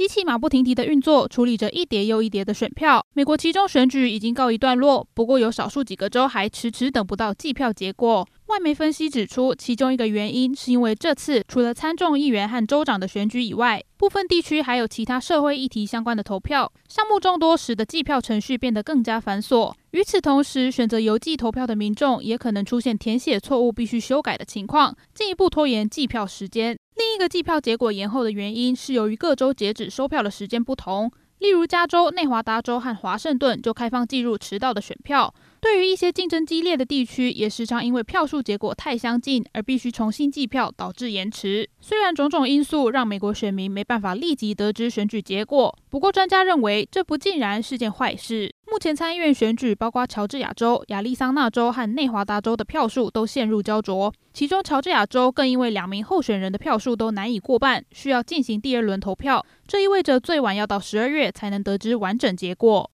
机器马不停蹄的运作，处理着一叠又一叠的选票。美国其中选举已经告一段落，不过有少数几个州还迟迟等不到计票结果。外媒分析指出，其中一个原因是因为这次除了参众议员和州长的选举以外，部分地区还有其他社会议题相关的投票项目众多，使得计票程序变得更加繁琐。与此同时，选择邮寄投票的民众也可能出现填写错误、必须修改的情况，进一步拖延计票时间。另一个计票结果延后的原因是由于各州截止收票的时间不同，例如加州、内华达州和华盛顿就开放计入迟到的选票。对于一些竞争激烈的地区，也时常因为票数结果太相近而必须重新计票，导致延迟。虽然种种因素让美国选民没办法立即得知选举结果，不过专家认为这不尽然是件坏事。目前参议院选举，包括乔治亚州、亚利桑那州和内华达州的票数都陷入焦灼，其中乔治亚州更因为两名候选人的票数都难以过半，需要进行第二轮投票。这意味着最晚要到十二月才能得知完整结果。